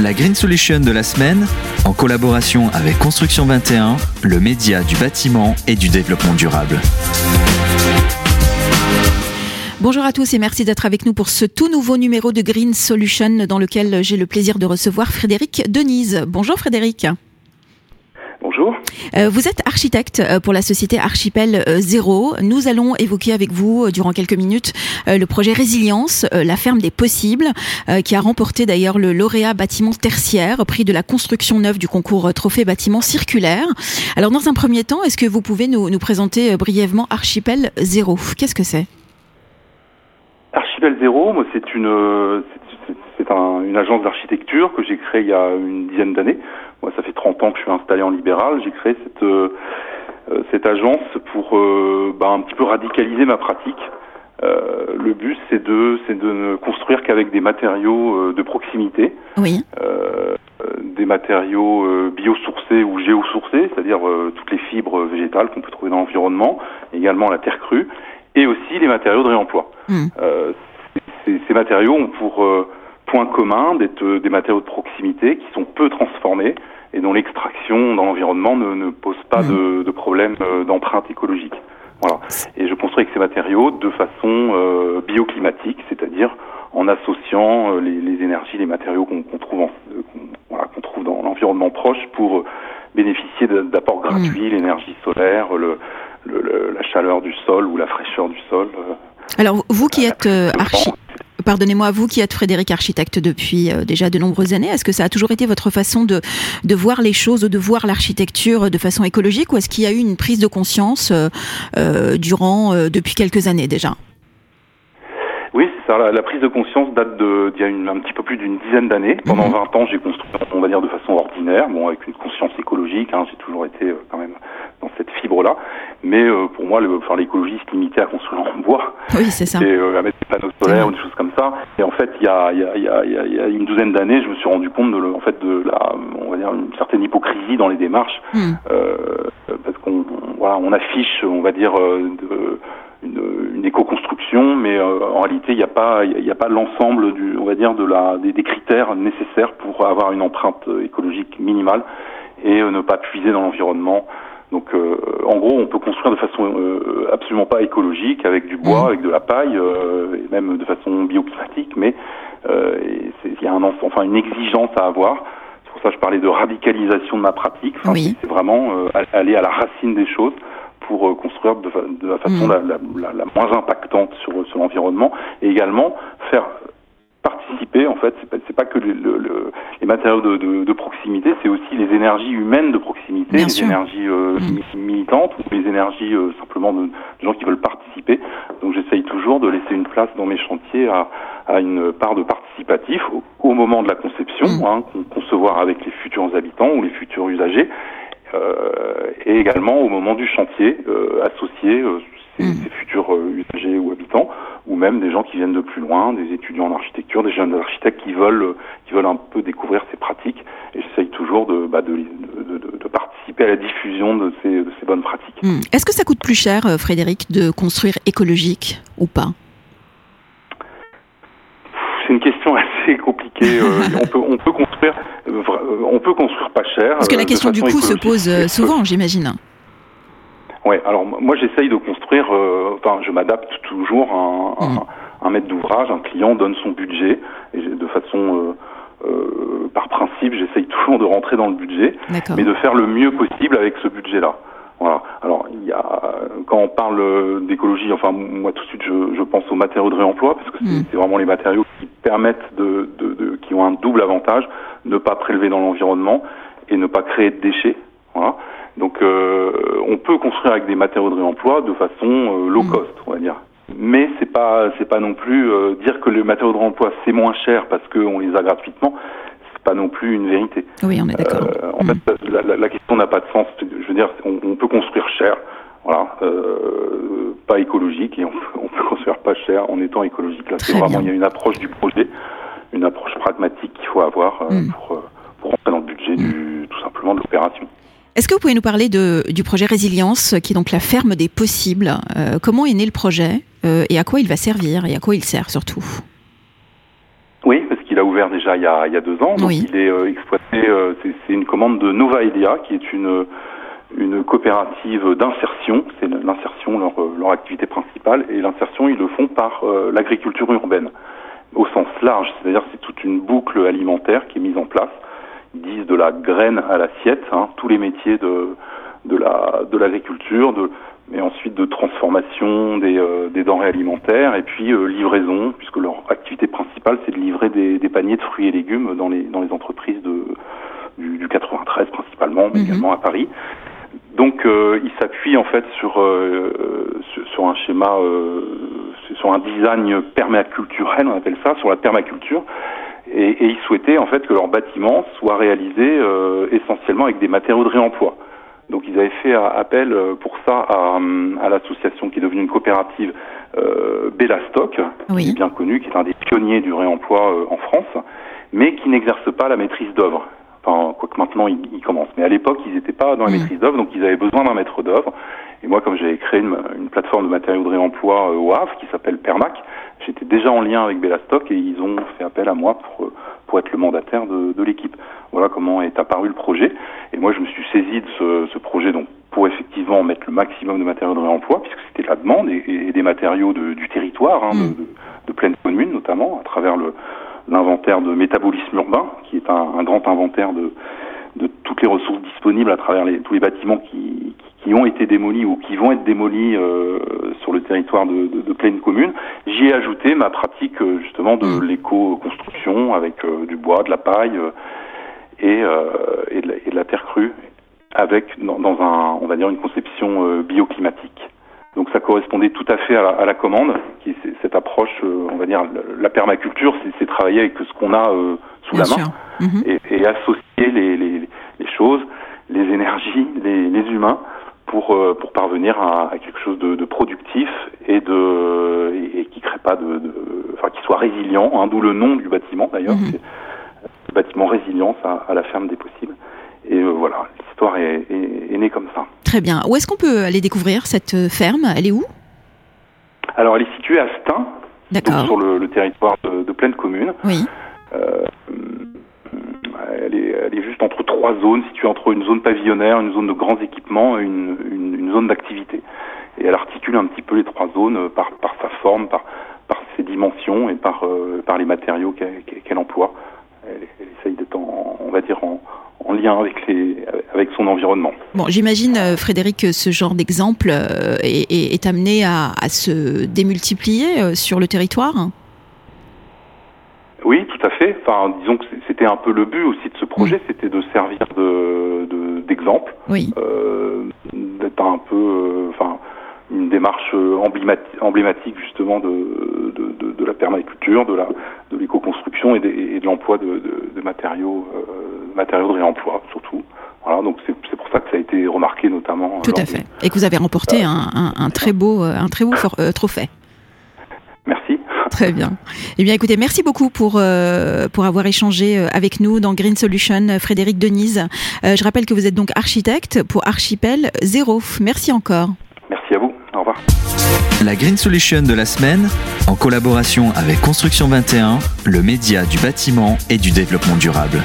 La Green Solution de la semaine, en collaboration avec Construction 21, le média du bâtiment et du développement durable. Bonjour à tous et merci d'être avec nous pour ce tout nouveau numéro de Green Solution dans lequel j'ai le plaisir de recevoir Frédéric Denise. Bonjour Frédéric. Bonjour. Euh, vous êtes architecte euh, pour la société Archipel euh, Zéro. Nous allons évoquer avec vous durant quelques minutes le projet Résilience, la ferme des possibles, qui a remporté d'ailleurs le lauréat bâtiment tertiaire, prix de la construction neuve du concours Trophée bâtiment circulaire. Alors dans un premier temps, est-ce que vous pouvez nous, nous présenter brièvement Archipel Zéro? Qu'est-ce que c'est? Archipel Zéro, c'est une, c'est un, une agence d'architecture que j'ai créée il y a une dizaine d'années. Moi, ça fait 30 ans que je suis installé en libéral. J'ai créé cette, euh, euh, cette agence pour euh, bah, un petit peu radicaliser ma pratique. Euh, le but, c'est de, c'est de ne construire qu'avec des matériaux de proximité. Oui. des matériaux biosourcés ou géosourcés, c'est-à-dire toutes les fibres végétales qu'on peut trouver dans l'environnement, également la terre crue, et aussi les matériaux de réemploi. Hmm. Ces, ces, matériaux ont pour point commun d'être des matériaux de proximité qui sont peu transformés et dont l'extraction dans l'environnement ne, ne, pose pas de, de, problème euh, d'empreinte écologique. Voilà. Et je construis avec ces matériaux de façon euh, bioclimatique, c'est-à-dire en associant euh, les, les, énergies, les matériaux qu'on trouve, en, voilà, qu'on trouve dans l'environnement proche pour bénéficier d'apports mmh. gratuits, l'énergie solaire, le, le, la chaleur du sol ou la fraîcheur du sol. Alors vous qui êtes archi pardonnez-moi, vous qui êtes Frédéric architecte depuis euh, déjà de nombreuses années, est-ce que ça a toujours été votre façon de, de voir les choses, de voir l'architecture de façon écologique, ou est-ce qu'il y a eu une prise de conscience euh, euh durant, depuis quelques années déjà? Oui, c'est ça. La, prise de conscience date d'il y a une, un petit peu plus d'une dizaine d'années. Pendant 20 mhm. ans, j'ai construit, on va dire, de façon ordinaire, bon, avec une conscience écologique. Hein, j'ai toujours été quand même dans cette fibre-là. Mais euh, pour moi, le, enfin, l'écologie se limitait à construire en bois. Oui, c'est ça. Et euh, à mettre des panneaux solaires ou des choses comme ça. Et en fait, il y a, y, a, y, a, y a, une douzaine d'années, je me suis rendu compte de, en fait, de la, on va dire, une certaine hypocrisie dans les démarches, euh, parce qu'on, voilà, on affiche, on va dire, euh, de, une, une éco-construction, mais euh, en réalité, il n'y a pas, il y a pas l'ensemble du, on va dire, de la, des, des, critères nécessaires pour avoir une empreinte écologique minimale et ne pas puiser dans l'environnement. Donc, euh, en gros, on peut construire de façon euh, absolument pas écologique, avec du bois, mmh. avec de la paille, euh, et même de façon bioclimatique, mais il y a un, enfin une exigence à avoir. C'est pour ça que je parlais de radicalisation de ma pratique. Enfin, oui. C'est vraiment aller à la racine des choses pour construire de, de la façon mmh. la, la, la, moins impactante sur, sur l'environnement, et également faire participer en fait c'est pas, pas que le, le, les matériaux de, de, de proximité c'est aussi les énergies humaines de proximité Bien les sûr. énergies euh, mmh. militantes ou les énergies euh, simplement de, de, gens qui veulent participer donc j'essaye toujours de laisser une place dans mes chantiers à, à une part de participatif au, au moment de la conception mmh. hein, concevoir avec les futurs habitants ou les futurs usagers euh, et également au moment du chantier euh, associer euh, ces, mmh. ces, futurs usagers ou habitants ou même des gens qui viennent de plus loin, des étudiants en architecture, des jeunes architectes qui veulent, qui veulent un peu découvrir ces pratiques. Et j'essaye toujours de, bah, de, de, de, de, participer à la diffusion de ces, de ces bonnes pratiques. Mmh. Est-ce que ça coûte plus cher, Frédéric, de construire écologique ou pas c'est une question assez compliquée. euh, on peut on peut construire euh, on peut construire pas cher. Parce que la question du coût se pose euh, souvent, j'imagine. Ouais, alors moi j'essaye de construire, euh, enfin je m'adapte toujours à un, mmh. un maître d'ouvrage, un client donne son budget, et de façon, euh, euh, par principe, j'essaye toujours de rentrer dans le budget, mais de faire le mieux possible avec ce budget-là. Voilà. Alors il y a, quand on parle d'écologie, enfin moi tout de suite je, je pense aux matériaux de réemploi parce que c'est mmh. vraiment les matériaux qui permettent de, de, de, qui ont un double avantage, ne pas prélever dans l'environnement et ne pas créer de déchets. Voilà. Donc euh, on peut construire avec des matériaux de réemploi de façon euh, low cost, on va dire. Mais c'est pas c'est pas non plus euh, dire que les matériaux de réemploi c'est moins cher parce qu'on les a gratuitement. Pas non plus une vérité. Oui, on est d'accord. Euh, en mmh. fait, la, la, la question n'a pas de sens. Je veux dire, on, on peut construire cher, voilà, euh, pas écologique, et on, on, peut construire pas cher en étant écologique. Là, c'est vraiment il y a une approche du projet, une approche pragmatique qu'il faut avoir mmh. pour pour rentrer dans le budget du tout simplement de l'opération. Est-ce que vous pouvez nous parler de, du projet Résilience, qui est donc la ferme des possibles? Euh, Comment est né le projet euh, et à quoi il va servir et à quoi il sert surtout? Qu'il il a ouvert déjà il y a, il y a deux ans. Donc il est exploité. c'est une commande de Nova Elia, qui est une une coopérative d'insertion. C'est l'insertion leur, leur activité principale. Et l'insertion, ils le font par l'agriculture urbaine au sens large. C'est-à-dire c'est toute une boucle alimentaire qui est mise en place. Ils disent de la graine à l'assiette, hein, tous les métiers de de la de l'agriculture, de mais ensuite de transformation des, euh, des denrées alimentaires et puis euh, livraison, puisque leur activité principale c'est de livrer des, des, paniers de fruits et légumes dans les dans les entreprises de du, du 93 principalement, mais mhm. également à Paris. Donc euh, il s'appuie en fait sur, sur, sur un schéma sur un design permaculturel, on appelle ça, sur la permaculture. Et, et ils souhaitaient en fait que leur bâtiment soit réalisé euh, essentiellement avec des matériaux de réemploi. Donc ils avaient fait appel euh, pour ça à, à l'association qui est devenue une coopérative euh, Bellastock, qui est bien connue, qui est un des pionniers du réemploi euh, en France, mais qui n'exerce pas la maîtrise d'œuvre. Enfin, quoique maintenant ils, ils, commencent. Mais à l'époque, ils n'étaient pas dans la mm. maîtrise d'œuvre, donc ils avaient besoin d'un maître d'œuvre. Et moi, comme j'avais créé une, une, plateforme de matériaux de réemploi euh, au Havre qui s'appelle Permac, j'étais déjà en lien avec Bellastock et ils ont fait appel à moi pour, pour être le mandataire de, de l'équipe. Voilà comment est apparu le projet. Et moi, je me suis saisi de ce, ce, projet donc pour effectivement mettre le maximum de matériaux de réemploi, puisque c'était la demande, et, et, des matériaux de, du territoire, hein, de, de, pleine commune notamment, à travers l'inventaire de métabolisme urbain, qui est un, un grand inventaire de, de toutes les ressources disponibles à travers les, tous les bâtiments qui, qui ont été démolis ou qui vont être démolis euh, sur le territoire de, de, de pleine commune. J'y ai ajouté ma pratique euh, justement de mmh. l'éco-construction avec euh, du bois, de la paille et, euh, et, de la, et, de la, terre crue, avec dans, dans, un, on va dire une conception bioclimatique. Donc ça correspondait tout à fait à la, à la commande, qui cette approche, on va dire la permaculture, c'est travailler avec ce qu'on a sous Bien la main mmh. et, et, associer les, choses, les énergies, les, les humains pour euh, pour parvenir à, à, quelque chose de, de productif et de et, et qui crée pas de, de, enfin qui soit résilient hein, d'où le nom du bâtiment d'ailleurs -hmm. bâtiment résilience à, à, la ferme des possibles. Et euh, voilà l'histoire est, est, est, née comme ça. Très bien. Où est-ce qu'on peut aller découvrir cette euh, ferme? Elle est où? Alors elle est située à Stein sur le, le territoire de, de pleine commune. Oui euh, elle est, elle est juste entre trois zones, située entre une zone pavillonnaire, une zone de grands équipements et une, une, une zone d'activité. Et elle articule un petit peu les trois zones par, par sa forme, par, par ses dimensions et par, euh, par les matériaux qu'elle qu emploie. Elle, elle essaye d'être, on va dire, en, en lien avec, les, avec son environnement. Bon, j'imagine, euh, Frédéric, que ce genre d'exemple euh, est, est, est, amené à, à se démultiplier euh, sur le territoire oui, tout à fait. Enfin, disons que c'était un peu le but aussi de ce projet, c'était de servir de d'exemple, de, oui. euh, d'être un peu, euh, enfin, une démarche emblématique justement de, de, de, de la permaculture, de la de l'éco-construction et, et, de l'emploi de, matériaux, euh, matériaux de réemploi surtout. Voilà, donc c'est pour ça que ça a été remarqué notamment. Tout à fait. Et que vous avez remporté euh, un, un, un, très beau, un très beau euh, trophée. Merci. Très bien. Eh bien, écoutez, merci beaucoup pour, euh, pour avoir échangé euh, avec nous dans Green Solution, Frédéric Denise. Euh, je rappelle que vous êtes donc architecte pour Archipel Zéro. Merci encore. Merci à vous. Au revoir. La Green Solution de la semaine, en collaboration avec Construction 21, le média du bâtiment et du développement durable.